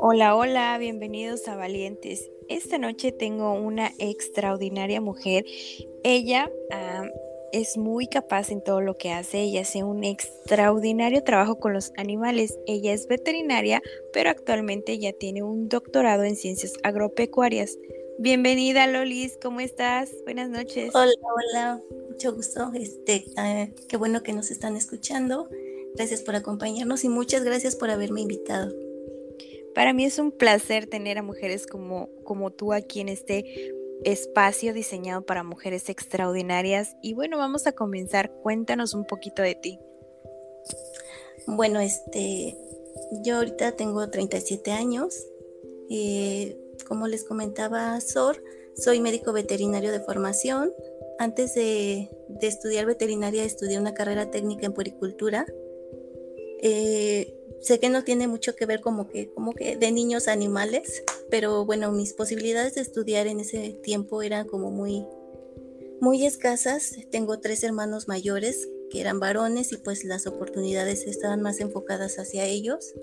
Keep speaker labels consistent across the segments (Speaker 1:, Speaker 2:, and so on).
Speaker 1: Hola, hola, bienvenidos a Valientes. Esta noche tengo una extraordinaria mujer. Ella es muy capaz en todo lo que hace. Ella hace un extraordinario trabajo con los animales. Ella es veterinaria, pero actualmente ya tiene un doctorado en ciencias agropecuarias. Bienvenida, Lolis. ¿Cómo estás? Buenas noches.
Speaker 2: Hola, hola. Mucho gusto. Este, ah, qué bueno que nos están escuchando. Gracias por acompañarnos y muchas gracias por haberme invitado.
Speaker 1: Para mí es un placer tener a mujeres como, como tú aquí en este espacio diseñado para mujeres extraordinarias. Y bueno, vamos a comenzar. Cuéntanos un poquito de ti.
Speaker 2: Bueno, este, yo ahorita tengo 37 años. Eh, como les comentaba Sor, soy médico veterinario de formación. Antes de, de estudiar veterinaria estudié una carrera técnica en puericultura. Eh, sé que no tiene mucho que ver como que, como que de niños animales, pero bueno, mis posibilidades de estudiar en ese tiempo eran como muy, muy escasas. Tengo tres hermanos mayores que eran varones y pues las oportunidades estaban más enfocadas hacia ellos.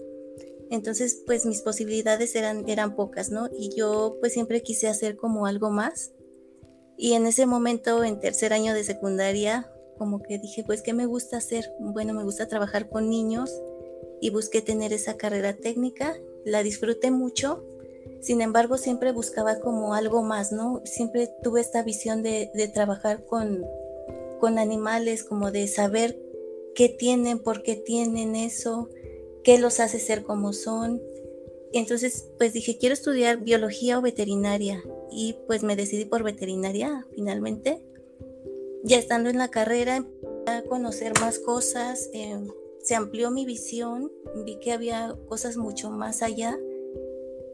Speaker 2: Entonces, pues mis posibilidades eran, eran pocas, ¿no? Y yo pues siempre quise hacer como algo más. Y en ese momento, en tercer año de secundaria, como que dije, pues, ¿qué me gusta hacer? Bueno, me gusta trabajar con niños y busqué tener esa carrera técnica, la disfruté mucho, sin embargo siempre buscaba como algo más, ¿no? Siempre tuve esta visión de, trabajar con, con animales, como de saber qué tienen, por qué tienen eso, qué los hace ser como son. Entonces, pues dije, quiero estudiar biología o veterinaria y pues me decidí por veterinaria finalmente. Ya estando en la carrera, empecé a conocer más cosas, eh, se amplió mi visión, vi que había cosas mucho más allá.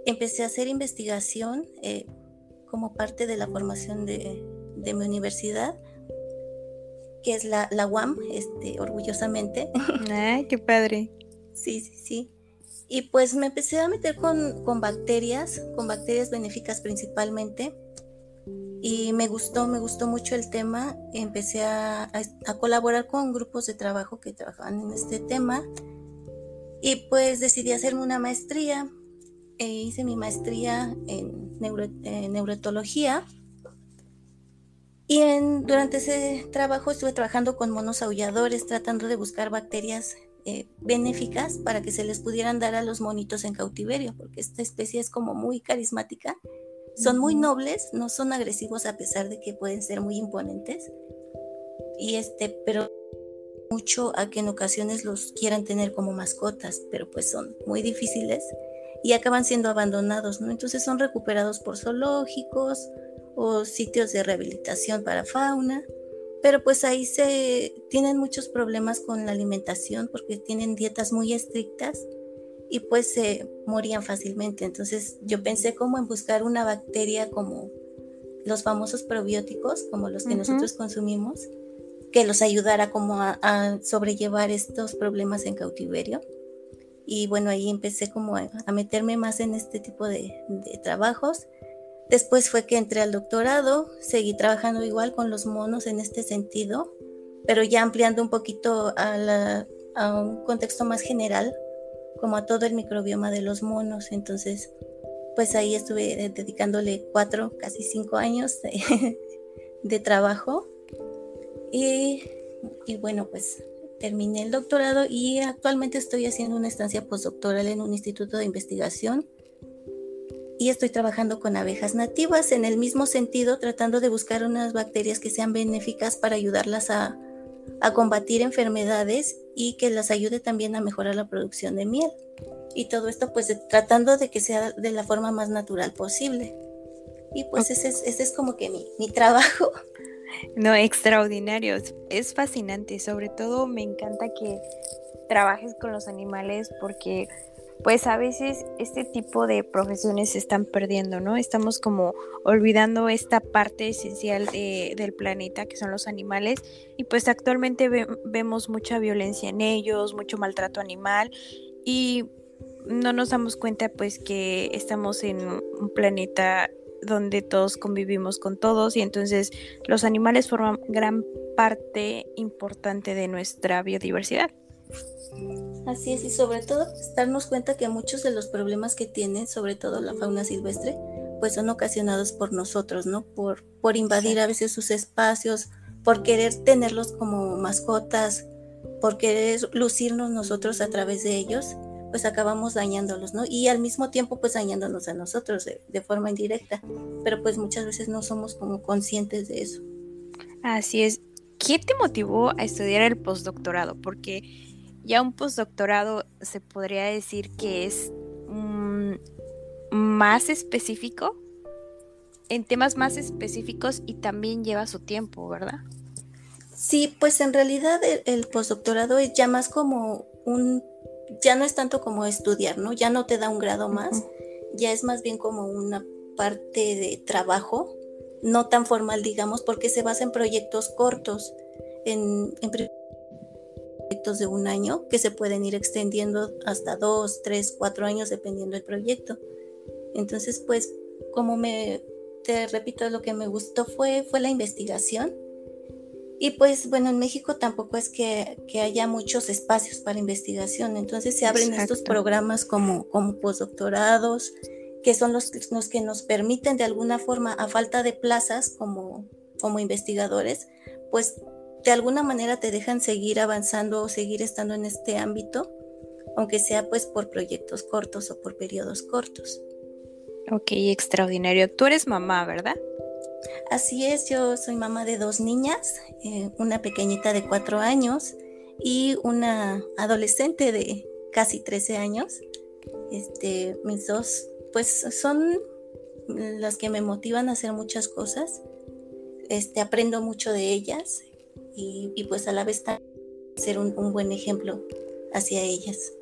Speaker 2: Empecé a hacer investigación eh, como parte de la formación de, mi universidad, que es la, la UAM, este, orgullosamente.
Speaker 1: ¡Ay, qué padre!
Speaker 2: Sí, sí, sí. Y pues me empecé a meter con, con bacterias, con bacterias benéficas principalmente y me gustó, me gustó mucho el tema. Empecé a, colaborar con grupos de trabajo que trabajaban en este tema y pues decidí hacerme una maestría. E hice mi maestría en, neurotología y en, durante ese trabajo estuve trabajando con monos aulladores, tratando de buscar bacterias eh, benéficas para que se les pudieran dar a los monitos en cautiverio, porque esta especie es como muy carismática son muy nobles, no son agresivos a pesar de que pueden ser muy imponentes. Y este, pero mucho a que en ocasiones los quieran tener como mascotas, pero pues son muy difíciles y acaban siendo abandonados, ¿no? Entonces son recuperados por zoológicos o sitios de rehabilitación para fauna, pero pues ahí se tienen muchos problemas con la alimentación porque tienen dietas muy estrictas y pues se morían fácilmente. Entonces yo pensé como en buscar una bacteria como los famosos probióticos, como los que nosotros consumimos, que los ayudara como a, sobrellevar estos problemas en cautiverio. Y bueno, ahí empecé como a, meterme más en este tipo de, trabajos. Después fue que entré al doctorado, seguí trabajando igual con los monos en este sentido, pero ya ampliando un poquito a, a un contexto más general como a todo el microbioma de los monos. Entonces, pues ahí estuve dedicándole cuatro, casi cinco años de, trabajo. Y, y, bueno, pues terminé el doctorado y actualmente estoy haciendo una estancia postdoctoral en un instituto de investigación. Y estoy trabajando con abejas nativas en el mismo sentido, tratando de buscar unas bacterias que sean benéficas para ayudarlas a, a combatir enfermedades y que las ayude también a mejorar la producción de miel. Y todo esto pues tratando de que sea de la forma más natural posible. Y pues ese es, ese es como que mi, mi trabajo.
Speaker 1: No, extraordinario. Es fascinante. Sobre todo me encanta que trabajes con los animales porque pues a veces este tipo de profesiones se están perdiendo, ¿no? Estamos como olvidando esta parte esencial del planeta que son los animales y pues actualmente vemos mucha violencia en ellos, mucho maltrato animal y no nos damos cuenta pues que estamos en un planeta donde todos convivimos con todos y entonces los animales forman gran parte importante de nuestra biodiversidad.
Speaker 2: Así es, y sobre todo darnos cuenta que muchos de los problemas que tiene, sobre todo la fauna silvestre, pues son ocasionados por nosotros, ¿no? Por, por invadir a veces sus espacios, por querer tenerlos como mascotas, por querer lucirnos nosotros a través de ellos, pues acabamos dañándolos, ¿no? Y al mismo tiempo pues dañándonos a nosotros de, de forma indirecta, pero pues muchas veces no somos como conscientes de eso.
Speaker 1: Así es. ¿Qué te motivó a estudiar el postdoctorado? Porque ya un postdoctorado se podría decir que es mm, más específico, en temas más específicos y también lleva su tiempo, ¿verdad?
Speaker 2: Sí, pues en realidad el, postdoctorado es ya más como un, ya no es tanto como estudiar, ¿no? Ya no te da un grado más, ya es más bien como una parte de trabajo, no tan formal, digamos, porque se basa en proyectos cortos, en, en proyectos de un año que se pueden ir extendiendo hasta dos, tres, cuatro años dependiendo del proyecto. Entonces, pues, como me, te repito, lo que me gustó fue, fue la investigación. Y pues, bueno, en México tampoco es que, haya muchos espacios para investigación. Entonces se abren estos programas como, como postdoctorados, que son los, los que nos permiten de alguna forma, a falta de plazas como, como investigadores, pues de alguna manera te dejan seguir avanzando o seguir estando en este ámbito, aunque sea pues por proyectos cortos o por periodos cortos.
Speaker 1: Ok, extraordinario. Tú eres mamá, ¿verdad?
Speaker 2: Así es, yo soy mamá de dos niñas, eh, una pequeñita de cuatro años y una adolescente de casi 13 años. Este, mis dos, pues son las que me motivan a hacer muchas cosas. Este, aprendo mucho de ellas y, pues a la vez ser un, buen ejemplo hacia ellas.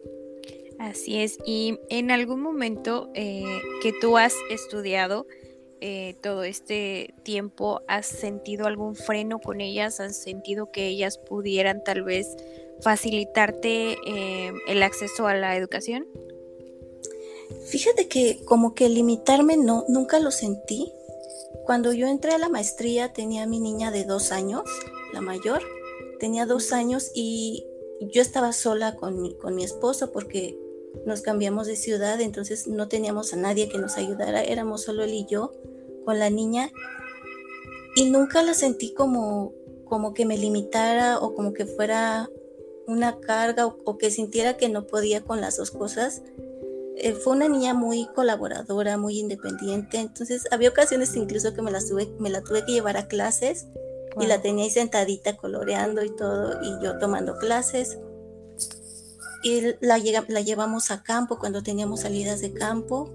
Speaker 1: Así es, y en algún momento eh, que tú has estudiado eh, todo este tiempo, ¿has sentido algún freno con ellas? ¿Has sentido que ellas pudieran tal vez facilitarte eh, el acceso a la educación?
Speaker 2: Fíjate que como que limitarme no, nunca lo sentí. Cuando yo entré a la maestría tenía a mi niña de dos años la mayor, tenía dos años y yo estaba sola con mi, con mi esposo porque nos cambiamos de ciudad, entonces no teníamos a nadie que nos ayudara, éramos solo él y yo con la niña y nunca la sentí como, como que me limitara o como que fuera una carga o, que sintiera que no podía con las dos cosas. Eh, fue una niña muy colaboradora, muy independiente, entonces había ocasiones incluso que me la, tuve, me la tuve que llevar a clases y la tenía ahí sentadita coloreando y todo, y yo tomando clases. Y la, la llevamos a campo cuando teníamos salidas de campo,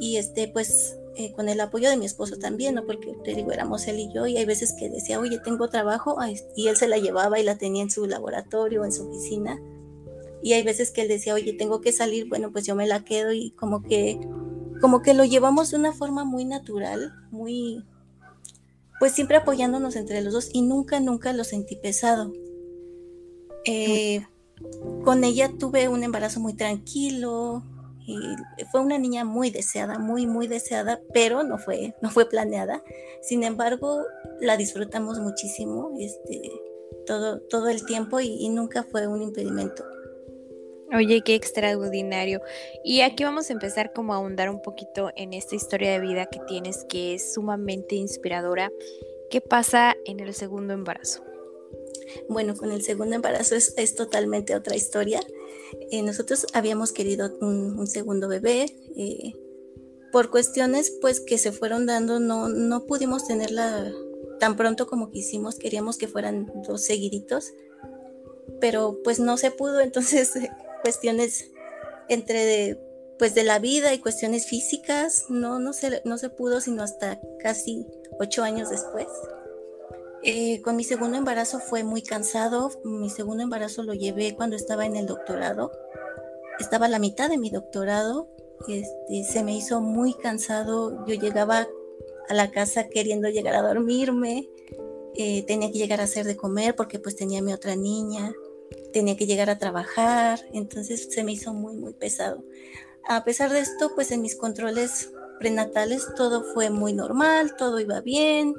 Speaker 2: y este, pues eh, con el apoyo de mi esposo también, ¿no? Porque te digo, éramos él y yo, y hay veces que decía, oye, tengo trabajo, y él se la llevaba y la tenía en su laboratorio, en su oficina. Y hay veces que él decía, oye, tengo que salir, bueno, pues yo me la quedo y como que, como que lo llevamos de una forma muy natural, muy, pues siempre apoyándonos entre los dos y nunca, nunca lo sentí pesado. Eh, con ella tuve un embarazo muy tranquilo y fue una niña muy deseada, muy, muy deseada, pero no fue, no fue planeada. Sin embargo, la disfrutamos muchísimo este, todo, todo el tiempo y nunca fue un impedimento.
Speaker 1: Oye, qué extraordinario. Y aquí vamos a empezar como a ahondar un poquito en esta historia de vida que tienes, que es sumamente inspiradora. ¿Qué pasa en el segundo embarazo?
Speaker 2: Bueno, con el segundo embarazo es, totalmente otra historia. Eh, nosotros habíamos querido un, segundo bebé. Eh, por cuestiones pues que se fueron dando, no, no pudimos tenerla tan pronto como quisimos. Queríamos que fueran dos seguiditos pero pues no se pudo, entonces cuestiones entre de, pues de la vida y cuestiones físicas, no, no, se, no se pudo sino hasta casi ocho años después. Eh, con mi segundo embarazo fue muy cansado, mi segundo embarazo lo llevé cuando estaba en el doctorado, estaba a la mitad de mi doctorado, este, se me hizo muy cansado, yo llegaba a la casa queriendo llegar a dormirme, eh, tenía que llegar a hacer de comer porque pues tenía mi otra niña, tenía que llegar a trabajar, entonces se me hizo muy, muy pesado. A pesar de esto, pues en mis controles prenatales todo fue muy normal, todo iba bien,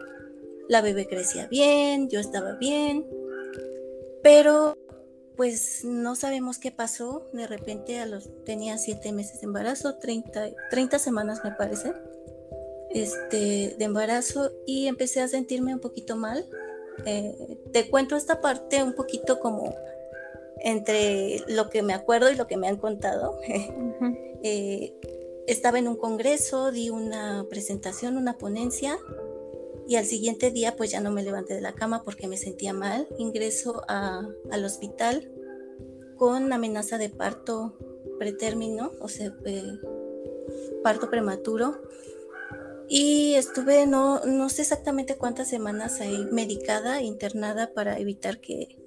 Speaker 2: la bebé crecía bien, yo estaba bien, pero pues no sabemos qué pasó. De repente a los tenía siete meses de embarazo, 30, 30 semanas me parece, este, de embarazo y empecé a sentirme un poquito mal. Eh, te cuento esta parte un poquito como entre lo que me acuerdo y lo que me han contado. Eh, estaba en un congreso, di una presentación, una ponencia y al siguiente día pues ya no me levanté de la cama porque me sentía mal. Ingreso al hospital con amenaza de parto pretérmino, o sea, eh, parto prematuro. Y estuve, no, no sé exactamente cuántas semanas ahí medicada, internada para evitar que,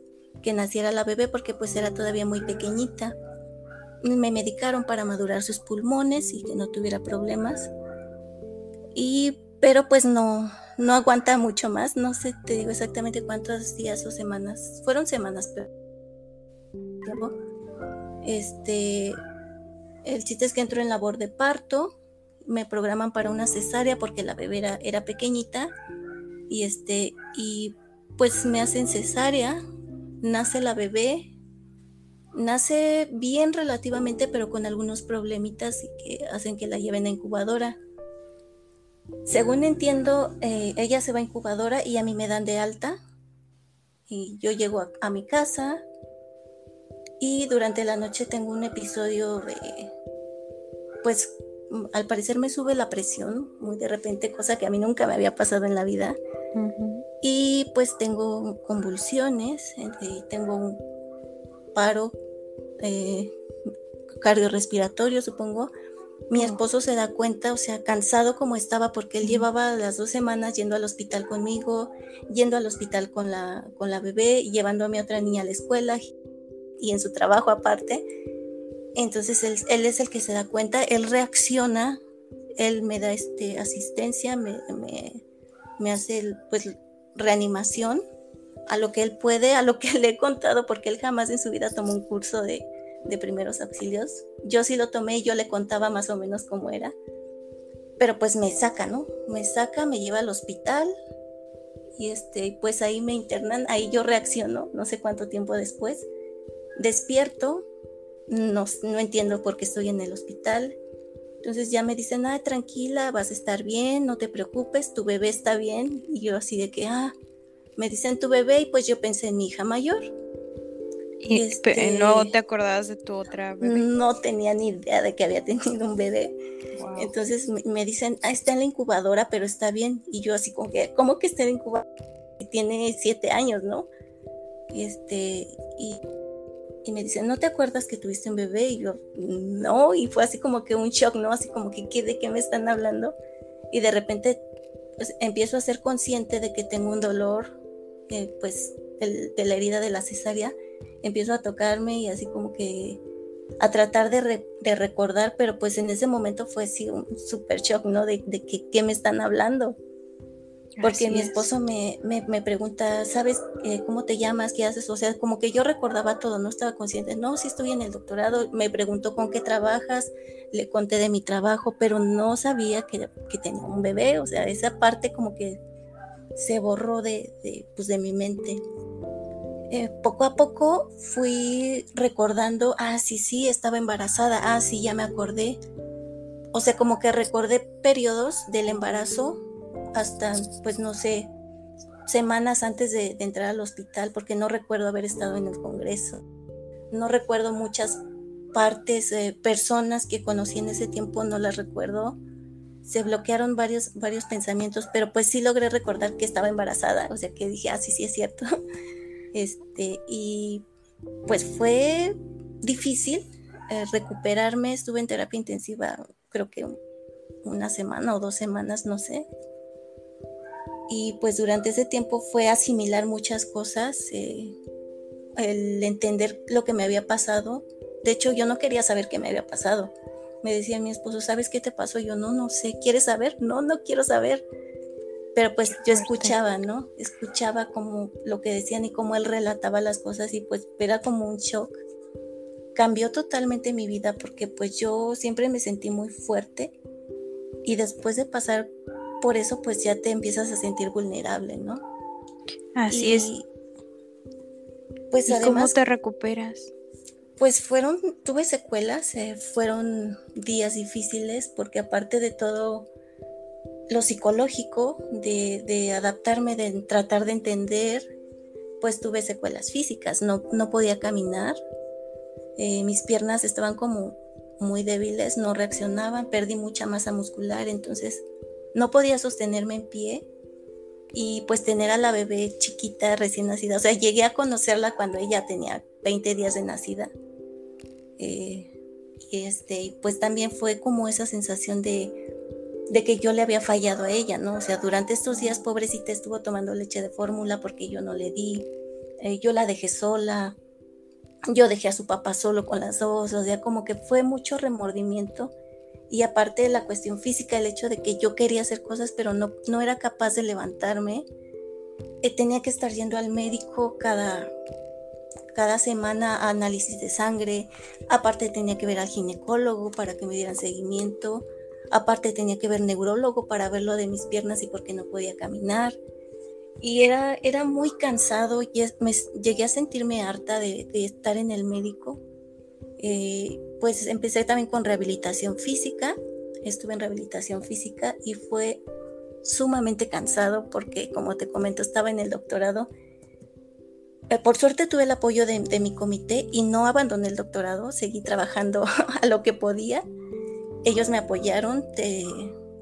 Speaker 2: que naciera la bebé porque pues era todavía muy pequeñita. Me medicaron para madurar sus pulmones y que no tuviera problemas. Y pero pues no, no aguanta mucho más. No sé, te digo exactamente cuántos días o semanas. Fueron semanas, pero. Este. El chiste es que entro en labor de parto. Me programan para una cesárea porque la bebé era, era pequeñita. Y este. Y pues me hacen cesárea. Nace la bebé. Nace bien relativamente, pero con algunos problemitas que hacen que la lleven a incubadora según entiendo, eh, ella se va a incubadora y a mí me dan de alta. Y yo llego a, mi casa y durante la noche tengo un episodio de, pues al parecer me sube la presión muy de repente, cosa que a mí nunca me había pasado en la vida. Y pues tengo convulsiones, y tengo un paro eh, cardiorrespiratorio, supongo, mi esposo se da cuenta, o sea, cansado como estaba, porque él llevaba las dos semanas yendo al hospital conmigo, yendo al hospital con la, con la bebé, llevando a mi otra niña a la escuela y en su trabajo aparte. Entonces él, él es el que se da cuenta, él reacciona, él me da este, asistencia, me, me, me hace pues reanimación a lo que él puede, a lo que le he contado, porque él jamás en su vida tomó un curso de, de primeros auxilios. Yo sí lo tomé y yo le contaba más o menos cómo era. Pero pues me saca, ¿no? Me saca, me lleva al hospital y este, pues ahí me internan, ahí yo reacciono, no sé cuánto tiempo después. Despierto, no, no entiendo por qué estoy en el hospital. Entonces ya me dicen, ah, tranquila, vas a estar bien, no te preocupes, tu bebé está bien. Y yo así de que, ah, me dicen tu bebé y pues yo pensé en mi hija mayor
Speaker 1: ¿Y este, no te acordabas de tu otra bebé?
Speaker 2: No tenía ni idea de que había tenido un bebé. Entonces me, dicen, ah, está en la incubadora, pero está bien. Y yo así como que, ¿cómo que está en la incubadora? Y tiene siete años, ¿no? Este, y, y me dicen, ¿no te acuerdas que tuviste un bebé? Y yo, no, y fue así como que un shock, ¿no? Así como que, ¿qué, ¿de qué me están hablando? Y de repente, pues empiezo a ser consciente de que tengo un dolor, eh, pues, de la herida de la cesárea empiezo a tocarme y así como que a tratar de, recordar, pero pues en ese momento fue así un super shock, ¿no? De, que qué me están hablando. Porque mi esposo me, me, pregunta, ¿sabes eh, cómo te llamas? ¿Qué haces? O sea, como que yo recordaba todo, no estaba consciente. No, sí estoy en el doctorado. Me preguntó con qué trabajas, le conté de mi trabajo, pero no sabía que, que tenía un bebé. O sea, esa parte como que se borró de, de, pues, de mi mente. Eh, poco a poco fui recordando, ah, sí, sí, estaba embarazada, ah, sí, ya me acordé. O sea, como que recordé periodos del embarazo hasta, pues no sé, semanas antes de, entrar al hospital, porque no recuerdo haber estado en el Congreso. No recuerdo muchas partes, eh, personas que conocí en ese tiempo, no las recuerdo. Se bloquearon varios, varios pensamientos, pero pues sí logré recordar que estaba embarazada, o sea que dije, ah, sí, sí es cierto. Este, y pues fue difícil eh, recuperarme, estuve en terapia intensiva creo que una semana o dos semanas, no sé. Y pues durante ese tiempo fue asimilar muchas cosas, eh, el entender lo que me había pasado. De hecho, yo no quería saber qué me había pasado. Me decía mi esposo, ¿sabes qué te pasó? Yo no, no sé, ¿quieres saber? No, no quiero saber pero pues yo escuchaba, ¿no? Escuchaba como lo que decían y cómo él relataba las cosas y pues era como un shock. Cambió totalmente mi vida porque pues yo siempre me sentí muy fuerte y después de pasar por eso pues ya te empiezas a sentir vulnerable, ¿no?
Speaker 1: Así es. Pues además, ¿Cómo te recuperas?
Speaker 2: Pues fueron, tuve secuelas, eh, fueron días difíciles porque aparte de todo lo psicológico, de, adaptarme, de tratar de entender, pues tuve secuelas físicas, no, no podía caminar, eh, mis piernas estaban como muy débiles, no reaccionaban, perdí mucha masa muscular, entonces no podía sostenerme en pie y pues tener a la bebé chiquita recién nacida, o sea, llegué a conocerla cuando ella tenía 20 días de nacida. Eh, y este, pues también fue como esa sensación de, de que yo le había fallado a ella, ¿no? O sea, durante estos días, pobrecita, estuvo tomando leche de fórmula porque yo no le di, eh, yo la dejé sola, yo dejé a su papá solo con las dos, o sea, como que fue mucho remordimiento y aparte de la cuestión física, el hecho de que yo quería hacer cosas pero no, no era capaz de levantarme, eh, tenía que estar yendo al médico cada, cada semana a análisis de sangre, aparte tenía que ver al ginecólogo para que me dieran seguimiento, aparte tenía que ver neurólogo para ver lo de mis piernas y por qué no podía caminar. Y era, era muy cansado y me, llegué a sentirme harta de, estar en el médico eh, pues empecé también con rehabilitación física, estuve en rehabilitación física y fue sumamente cansado porque, como te comento, estaba en el doctorado. Eh, por suerte tuve el apoyo de, mi comité y no abandoné el doctorado, seguí trabajando a lo que podía. Ellos me apoyaron,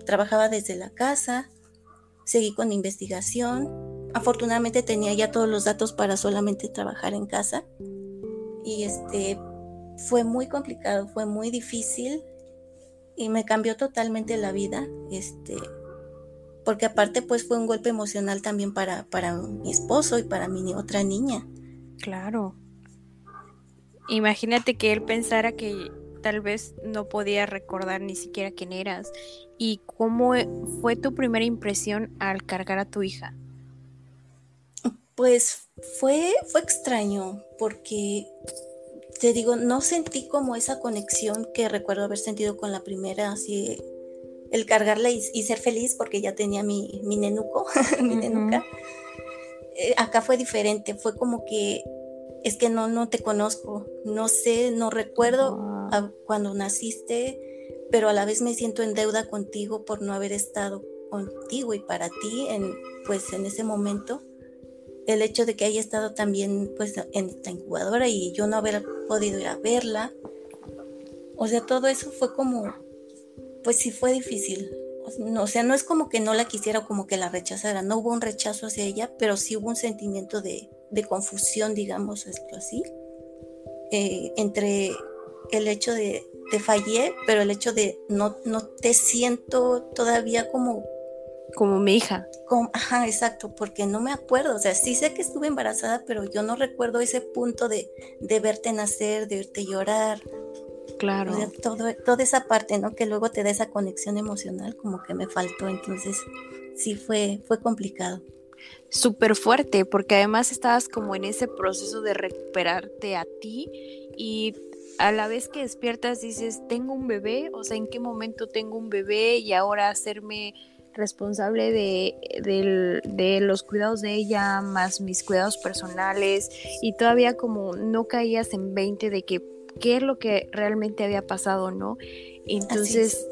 Speaker 2: trabajaba desde la casa, seguí con investigación. Afortunadamente tenía ya todos los datos para solamente trabajar en casa. Y este, fue muy complicado, fue muy difícil y me cambió totalmente la vida, este, porque aparte pues fue un golpe emocional también para, para mi esposo y para mi otra niña.
Speaker 1: Claro. Imagínate que él pensara que tal vez no podía recordar ni siquiera quién eras y cómo fue tu primera impresión al cargar a tu hija.
Speaker 2: Pues fue, fue extraño porque te digo, no sentí como esa conexión que recuerdo haber sentido con la primera, así el cargarla y, ser feliz porque ya tenía mi, mi nenuco, mi nenuca. Eh, acá fue diferente, fue como que es que no, no te conozco, no sé, no recuerdo cuando naciste, pero a la vez me siento en deuda contigo por no haber estado contigo y para ti en, pues, en ese momento el hecho de que haya estado también pues en esta incubadora y yo no haber podido ir a verla. O sea, todo eso fue como, pues sí fue difícil. O sea, no es como que no la quisiera o como que la rechazara, no hubo un rechazo hacia ella, pero sí hubo un sentimiento de, confusión, digamos esto así, eh, entre el hecho de te fallé, pero el hecho de no, no te siento todavía como
Speaker 1: como mi hija.
Speaker 2: ajá, exacto, porque no me acuerdo, o sea, sí sé que estuve embarazada, pero yo no recuerdo ese punto de, de verte nacer, de verte llorar.
Speaker 1: Claro.
Speaker 2: todo, toda esa parte, ¿no? Que luego te da esa conexión emocional, como que me faltó, entonces sí fue, fue complicado.
Speaker 1: Súper fuerte, porque además estabas como en ese proceso de recuperarte a ti y a la vez que despiertas dices, tengo un bebé, o sea, ¿en qué momento tengo un bebé y ahora hacerme responsable de, de, los cuidados de ella, más mis cuidados personales, y todavía como no caías en 20 de que qué es lo que realmente había pasado, ¿no? Entonces,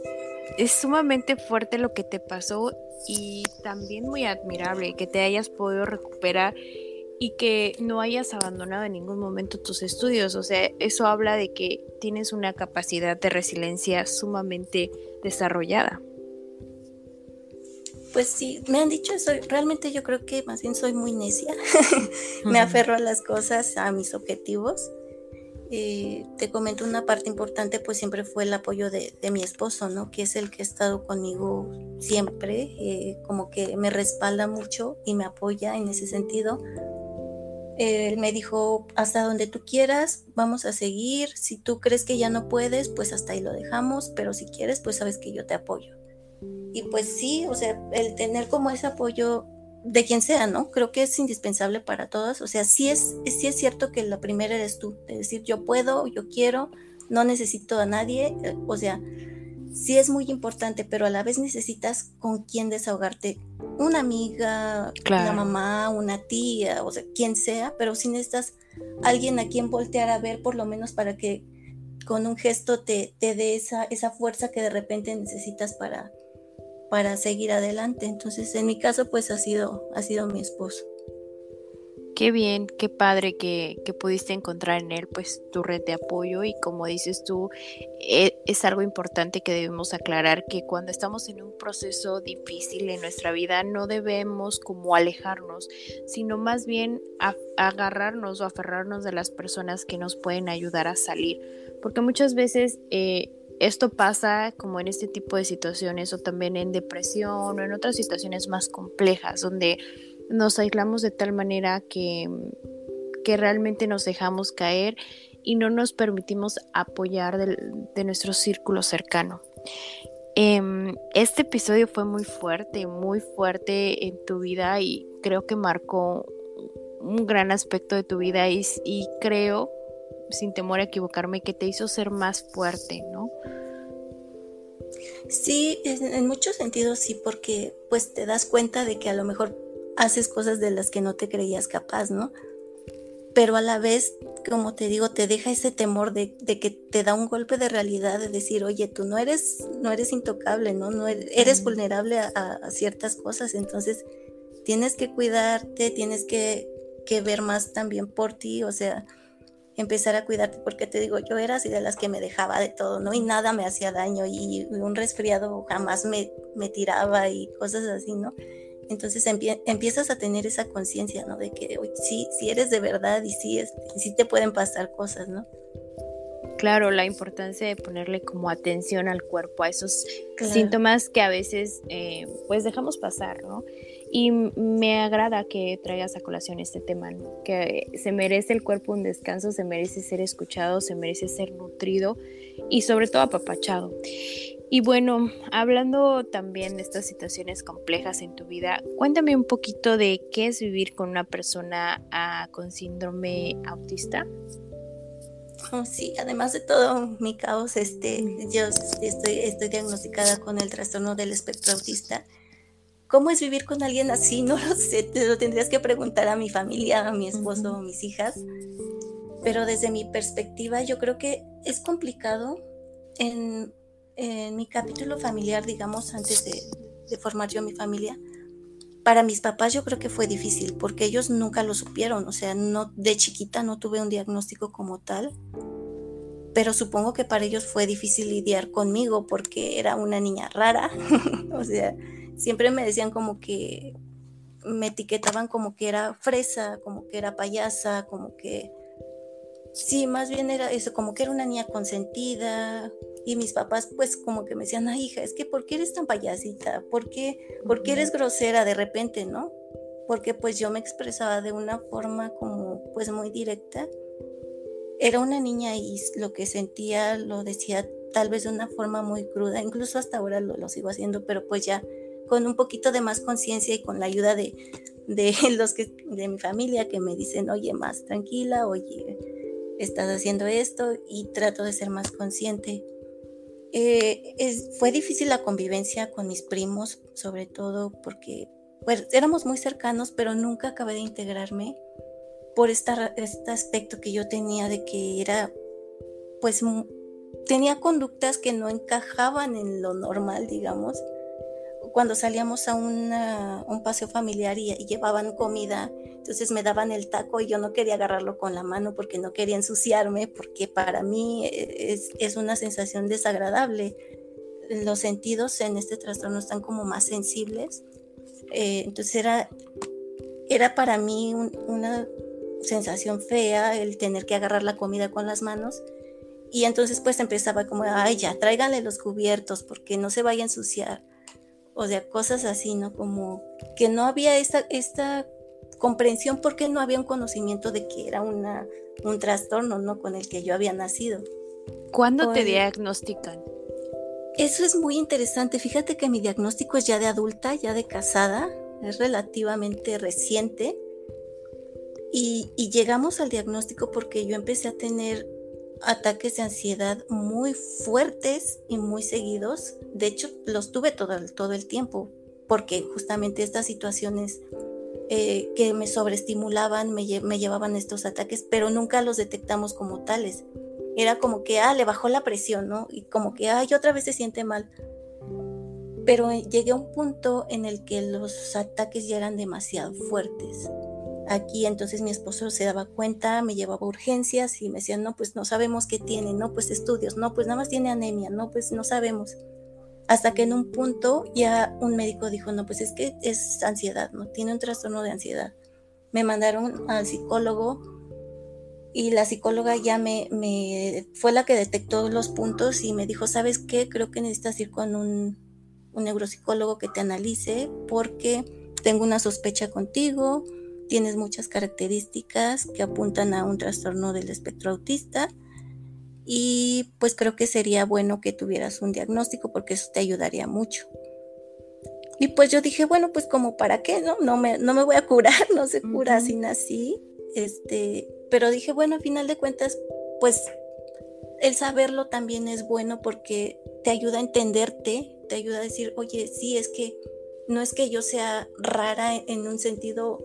Speaker 1: es. sumamente fuerte lo que te pasó y también muy admirable que te hayas podido recuperar y que no hayas abandonado en ningún momento tus estudios. O sea, eso habla de que tienes una capacidad de resiliencia sumamente desarrollada.
Speaker 2: Pues sí, me han dicho eso. Realmente yo creo que más bien soy muy necia. me aferro a las cosas, a mis objetivos. Eh, te comento una parte importante, pues siempre fue el apoyo de, mi esposo, ¿no? Que es el que ha estado conmigo siempre, eh, como que me respalda mucho y me apoya en ese sentido. él me dijo, hasta donde tú quieras, vamos a seguir. Si tú crees que ya no puedes, pues hasta ahí lo dejamos, pero si quieres, pues sabes que yo te apoyo. Y pues sí, o sea, el tener como ese apoyo de quien sea, ¿no? Creo que es indispensable para todos. O sea, sí es, sí es cierto que la primera eres tú, de decir yo puedo, yo quiero, no necesito a nadie. O sea, sí es muy importante, pero a la vez necesitas con quién desahogarte. Una amiga, una mamá, una tía, o sea, quien sea, pero si necesitas alguien a quien voltear a ver, por lo menos para que con un gesto te, te dé esa, esa fuerza que de repente necesitas para, para seguir adelante. Entonces, en mi caso, pues ha sido, ha sido mi esposo.
Speaker 1: Qué bien, qué padre que, pudiste encontrar en él pues tu red de apoyo y como dices tú, e, es algo importante que debemos aclarar que cuando estamos en un proceso difícil en nuestra vida no debemos como alejarnos, sino más bien agarrarnos o aferrarnos de las personas que nos pueden ayudar a salir, porque muchas veces... Eh, esto pasa como en este tipo de situaciones o también en depresión o en otras situaciones más complejas donde nos aislamos de tal manera que, que realmente nos dejamos caer y no nos permitimos apoyar de, nuestro círculo cercano. Em, este episodio fue muy fuerte, muy fuerte en tu vida y creo que marcó un gran aspecto de tu vida y, y creo, sin temor a equivocarme, que te hizo ser más fuerte, ¿no?
Speaker 2: Sí, en muchos sentidos sí, porque pues te das cuenta de que a lo mejor haces cosas de las que no te creías capaz, ¿no? Pero a la vez, como te digo, te deja ese temor de, que te da un golpe de realidad de decir, oye, tú no eres, no eres intocable, ¿no? no eres, vulnerable a, ciertas cosas, entonces tienes que cuidarte, tienes que, que ver más también por ti, o sea, empezar a cuidarte, porque te digo, yo era así de las que me dejaba de todo, ¿no? Y nada me hacía daño y un resfriado jamás me, me tiraba y cosas así, ¿no? Entonces empiezas a tener esa conciencia, ¿no? De que sí, sí eres de verdad y sí, es, sí te pueden pasar cosas, ¿no?
Speaker 1: Claro, la importancia de ponerle como atención al cuerpo, a esos síntomas que a veces eh, pues dejamos pasar, ¿no? Y me agrada que traigas a colación este tema, ¿no? que se merece el cuerpo un descanso, se merece ser escuchado, se merece ser nutrido y sobre todo apapachado. Y bueno, hablando también de estas situaciones complejas en tu vida, cuéntame un poquito de qué es vivir con una persona ah, con síndrome autista.
Speaker 2: Oh, sí, además de todo mi caos, este, yo estoy, estoy diagnosticada con el trastorno del espectro autista. ¿Cómo es vivir con alguien así? No lo sé, te lo tendrías que preguntar a mi familia, a mi esposo, a mis hijas. Pero desde mi perspectiva, yo creo que es complicado en en mi capítulo familiar, digamos, antes de, formar yo mi familia, para mis papás yo creo que fue difícil porque ellos nunca lo supieron, o sea, no de chiquita no tuve un diagnóstico como tal, pero supongo que para ellos fue difícil lidiar conmigo porque era una niña rara, o sea, siempre me decían como que me etiquetaban como que era fresa, como que era payasa, como que sí, más bien era eso, como que era una niña consentida, y mis papás pues como que me decían, ay hija, es que ¿por qué eres tan payasita? ¿Por qué, ¿Por qué eres grosera de repente, no? Porque pues yo me expresaba de una forma como pues muy directa. Era una niña y lo que sentía lo decía tal vez de una forma muy cruda, incluso hasta ahora lo, lo sigo haciendo, pero pues ya con un poquito de más conciencia y con la ayuda de, de los que de mi familia que me dicen, oye, más tranquila, oye, estás haciendo esto y trato de ser más consciente. Eh, fue difícil la convivencia con mis primos, sobre todo porque pues, éramos muy cercanos, pero nunca acabé de integrarme por esta, este aspecto que yo tenía de que era, pues, tenía conductas que no encajaban en lo normal, digamos cuando salíamos a un paseo familiar y, llevaban comida, entonces me daban el taco y yo no quería agarrarlo con la mano porque no quería ensuciarme, porque para mí eh, es, una sensación desagradable. Los sentidos en este trastorno están como más sensibles. Eh, entonces era, era para mí una sensación fea el tener que agarrar la comida con las manos. Y entonces pues empezaba como, ay ya, tráiganle los cubiertos porque no se vaya a ensuciar o sea, cosas así, ¿no? Como que no había esta, esta comprensión porque no había un conocimiento de que era una, un trastorno, ¿no? Con el que yo había nacido.
Speaker 1: ¿Cuándo te diagnostican?
Speaker 2: Eso es muy interesante. Fíjate que mi diagnóstico es ya de adulta, ya de casada, es relativamente reciente. Y, y llegamos al diagnóstico porque yo empecé a tener ataques de ansiedad muy fuertes y muy seguidos. De hecho, los tuve todo, todo el tiempo, porque justamente estas situaciones eh, que me sobreestimulaban me, me llevaban estos ataques, pero nunca los detectamos como tales. Era como que, ah, le bajó la presión, ¿no? Y como que, ay, otra vez se siente mal. Pero llegué a un punto en el que los ataques ya eran demasiado fuertes aquí. Entonces mi esposo se daba cuenta, me llevaba urgencias y me decían, no, pues no sabemos qué tiene, no, pues estudios, no, pues nada más tiene anemia, no, pues no sabemos. Hasta que en un punto ya un médico dijo, no, pues es que es ansiedad, no, tiene un trastorno de ansiedad. Me mandaron al psicólogo y la psicóloga ya me, me fue la que detectó los puntos y me dijo, ¿sabes qué? Creo que necesitas ir con un, un neuropsicólogo que te analice porque tengo una sospecha contigo, tienes muchas características que apuntan a un trastorno del espectro autista y pues creo que sería bueno que tuvieras un diagnóstico porque eso te ayudaría mucho. Y pues yo dije, bueno, pues como para qué, ¿no? No me, no me voy a curar, no se cura sin así. Este, pero dije, bueno, a final de cuentas, pues el saberlo también es bueno porque te ayuda a entenderte, te ayuda a decir, oye, sí, es que no es que yo sea rara en un sentido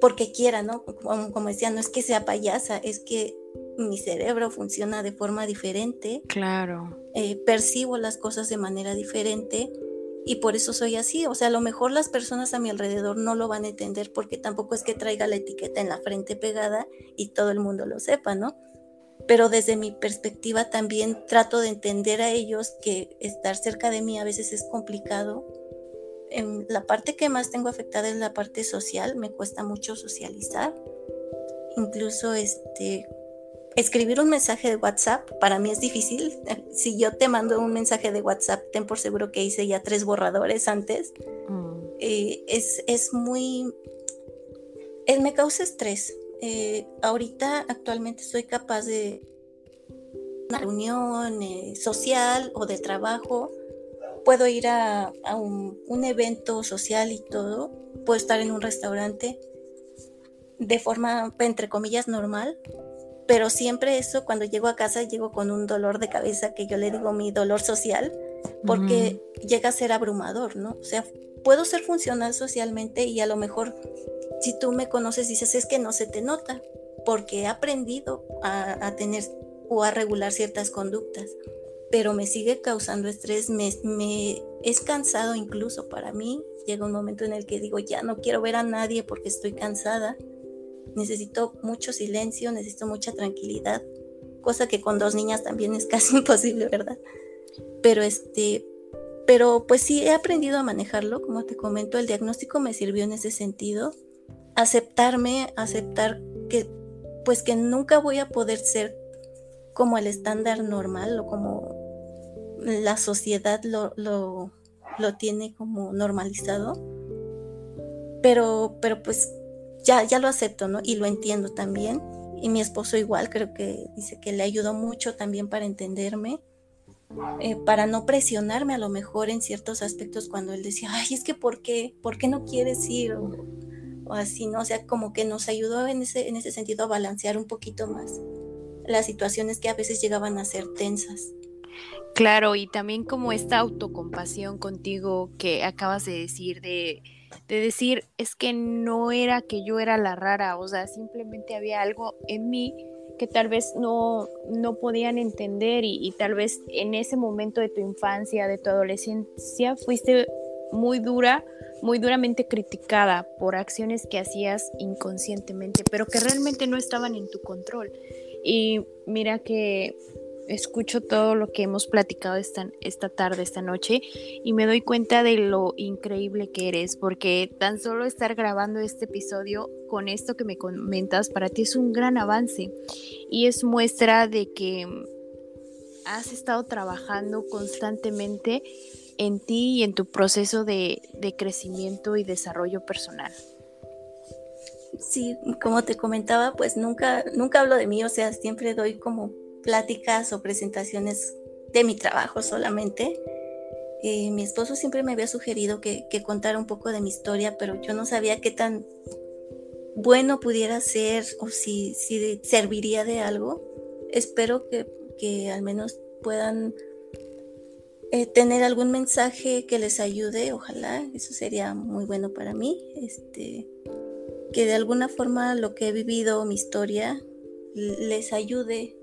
Speaker 2: porque quiera, ¿no? Como, decía, no es que sea payasa, es que mi cerebro funciona de forma diferente.
Speaker 1: Claro.
Speaker 2: Eh, percibo las cosas de manera diferente y por eso soy así. O sea, a lo mejor las personas a mi alrededor no lo van a entender porque tampoco es que traiga la etiqueta en la frente pegada y todo el mundo lo sepa, ¿no? Pero desde mi perspectiva también trato de entender a ellos que estar cerca de mí a veces es complicado la parte que más tengo afectada es la parte social, me cuesta mucho socializar. Incluso este escribir un mensaje de WhatsApp para mí es difícil. Si yo te mando un mensaje de WhatsApp, ten por seguro que hice ya tres borradores antes. Mm. Eh, es, es, muy... Eh, me causa estrés. Eh, ahorita actualmente soy capaz de una reunión social o de trabajo puedo ir a, un, evento social y todo, puedo estar en un restaurante de forma, entre comillas, normal, pero siempre eso, cuando llego a casa, llego con un dolor de cabeza que yo le digo mi dolor social, porque llega a ser abrumador, ¿no? O sea, puedo ser funcional socialmente y a lo mejor si tú me conoces dices es que no se te nota, porque he aprendido a, a tener o a regular ciertas conductas pero me sigue causando estrés, me, es cansado incluso para mí. Llega un momento en el que digo, ya no quiero ver a nadie porque estoy cansada. Necesito mucho silencio, necesito mucha tranquilidad, cosa que con dos niñas también es casi imposible, ¿verdad? Pero este, pero pues sí he aprendido a manejarlo, como te comento, el diagnóstico me sirvió en ese sentido, aceptarme, aceptar que pues que nunca voy a poder ser como el estándar normal o como la sociedad lo, lo, tiene como normalizado. Pero, pero pues ya, ya lo acepto, ¿no? Y lo entiendo también. Y mi esposo igual, creo que dice que le ayudó mucho también para entenderme, eh, para no presionarme a lo mejor en ciertos aspectos cuando él decía, ay, es que ¿por qué? ¿Por qué no quieres ir? O, o así, ¿no? O sea, como que nos ayudó en ese, en ese sentido a balancear un poquito más las situaciones que a veces llegaban a ser tensas.
Speaker 1: Claro, y también como esta autocompasión contigo que acabas de decir, de, decir, es que no era que yo era la rara, o sea, simplemente había algo en mí que tal vez no, no podían entender y, y tal vez en ese momento de tu infancia, de tu adolescencia, fuiste muy dura, muy duramente criticada por acciones que hacías inconscientemente, pero que realmente no estaban en tu control. Y mira que escucho todo lo que hemos platicado esta, esta tarde, esta noche, y me doy cuenta de lo increíble que eres, porque tan solo estar grabando este episodio con esto que me comentas, para ti es un gran avance y es muestra de que has estado trabajando constantemente en ti y en tu proceso de, de crecimiento y desarrollo personal
Speaker 2: sí, como te comentaba, pues nunca, nunca hablo de mí, o sea, siempre doy como pláticas o presentaciones de mi trabajo solamente. Eh, mi esposo siempre me había sugerido que, contara un poco de mi historia, pero yo no sabía qué tan bueno pudiera ser o si, si serviría de algo. espero que, que al menos puedan eh, tener algún mensaje que les ayude, ojalá, eso sería muy bueno para mí, este, que de alguna forma lo que he vivido, mi historia, les ayude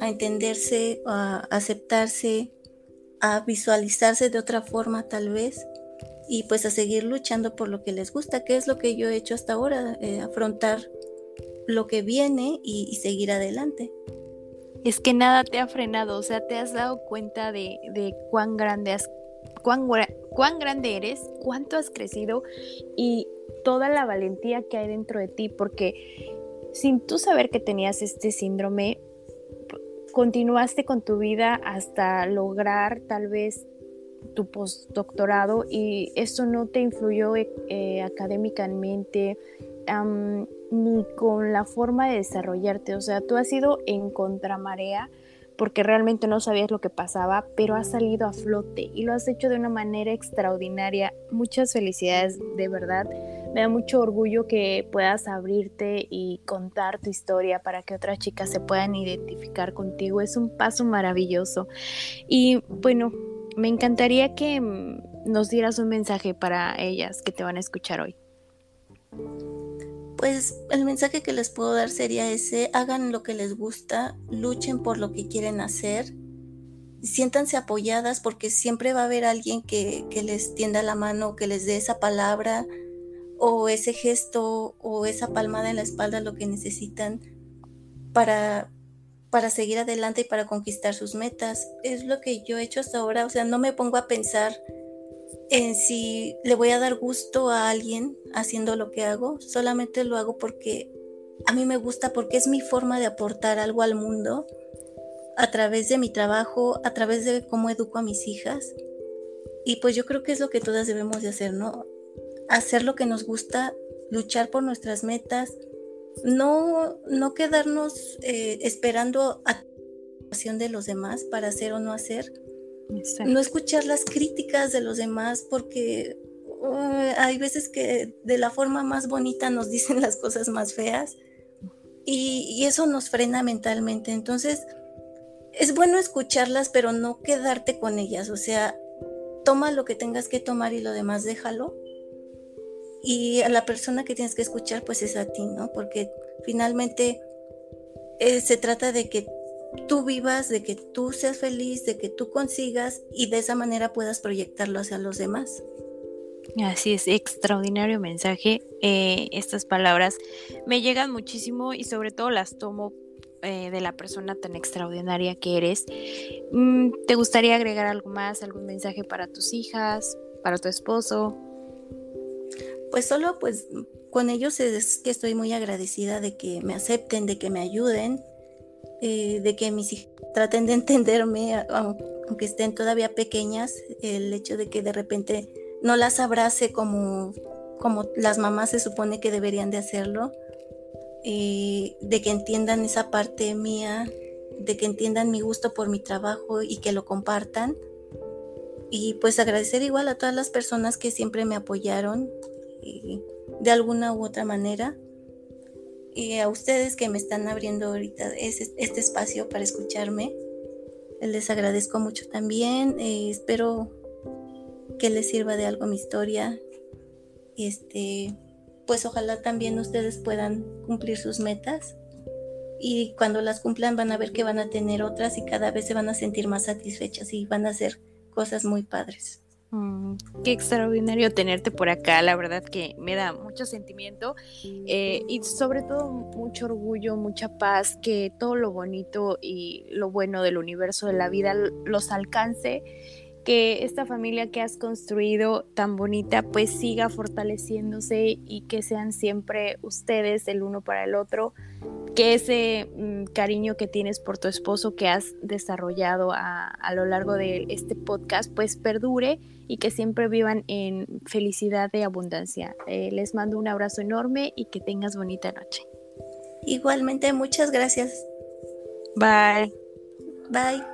Speaker 2: a entenderse, a aceptarse, a visualizarse de otra forma tal vez y pues a seguir luchando por lo que les gusta, que es lo que yo he hecho hasta ahora, eh, afrontar lo que viene y, seguir adelante.
Speaker 1: Es que nada te ha frenado, o sea, te has dado cuenta de, cuán grande has, cuán, cuán grande eres, cuánto has crecido y toda la valentía que hay dentro de ti, porque sin tú saber que tenías este síndrome, continuaste con tu vida hasta lograr tal vez tu postdoctorado y esto no te influyó eh, académicamente ni con la forma de desarrollarte. O sea, tú has ido en contramarea porque realmente no sabías lo que pasaba, pero has salido a flote y lo has hecho de una manera extraordinaria. Muchas felicidades, de verdad. Me da mucho orgullo que puedas abrirte y contar tu historia para que otras chicas se puedan identificar contigo. Es un paso maravilloso. Y bueno, me encantaría que mm, nos dieras un mensaje para ellas que te van a escuchar hoy.
Speaker 2: Pues el mensaje que les puedo dar sería ese, hagan lo que les gusta, luchen por lo que quieren hacer, siéntanse apoyadas porque siempre va a haber alguien que, que les tienda la mano, que les dé esa palabra o ese gesto o esa palmada en la espalda, lo que necesitan para, para seguir adelante y para conquistar sus metas. Es lo que yo he hecho hasta ahora, o sea, no me pongo a pensar en si le voy a dar gusto a alguien haciendo lo que hago, solamente lo hago porque a mí me gusta, porque es mi forma de aportar algo al mundo a través de mi trabajo, a través de cómo educo a mis hijas. Y pues yo creo que es lo que todas debemos de hacer, ¿no? Hacer lo que nos gusta, luchar por nuestras metas, no, no quedarnos eh, esperando a la de los demás para hacer o no hacer. No escuchar las críticas de los demás porque hay veces que de la forma más bonita nos dicen las cosas más feas y, y eso nos frena mentalmente. Entonces, es bueno escucharlas, pero no quedarte con ellas. O sea, toma lo que tengas que tomar y lo demás déjalo y a la persona que tienes que escuchar pues es a ti, ¿no? Porque finalmente eh, se trata de que tú vivas, de que tú seas feliz, de que tú consigas y de esa manera puedas proyectarlo hacia los demás.
Speaker 1: Así es, extraordinario mensaje. Eh, estas palabras me llegan muchísimo y sobre todo las tomo eh, de la persona tan extraordinaria que eres. Mm, ¿Te gustaría agregar algo más, algún mensaje para tus hijas, para tu esposo?
Speaker 2: pues solo pues con ellos es que estoy muy agradecida de que me acepten, de que me ayuden, eh, de que mis hijas traten de entenderme, aunque estén todavía pequeñas, el hecho de que de repente no las abrace como, como las mamás se supone que deberían de hacerlo, eh, de que entiendan esa parte mía, de que entiendan mi gusto por mi trabajo y que lo compartan. Y pues agradecer igual a todas las personas que siempre me apoyaron, de alguna u otra manera. Y a ustedes que me están abriendo ahorita este espacio para escucharme, les agradezco mucho también. Eh, espero que les sirva de algo mi historia. Este, pues ojalá también ustedes puedan cumplir sus metas y cuando las cumplan van a ver que van a tener otras y cada vez se van a sentir más satisfechas y van a hacer cosas muy padres.
Speaker 1: Mm, qué extraordinario tenerte por acá, la verdad que me da mucho sentimiento eh, y sobre todo mucho orgullo, mucha paz, que todo lo bonito y lo bueno del universo de la vida los alcance que esta familia que has construido tan bonita pues siga fortaleciéndose y que sean siempre ustedes el uno para el otro, que ese mm, cariño que tienes por tu esposo que has desarrollado a, lo largo de este podcast pues perdure y que siempre vivan en felicidad y abundancia. Eh, les mando un abrazo enorme y que tengas bonita noche.
Speaker 2: Igualmente, muchas gracias.
Speaker 1: Bye.
Speaker 2: Bye.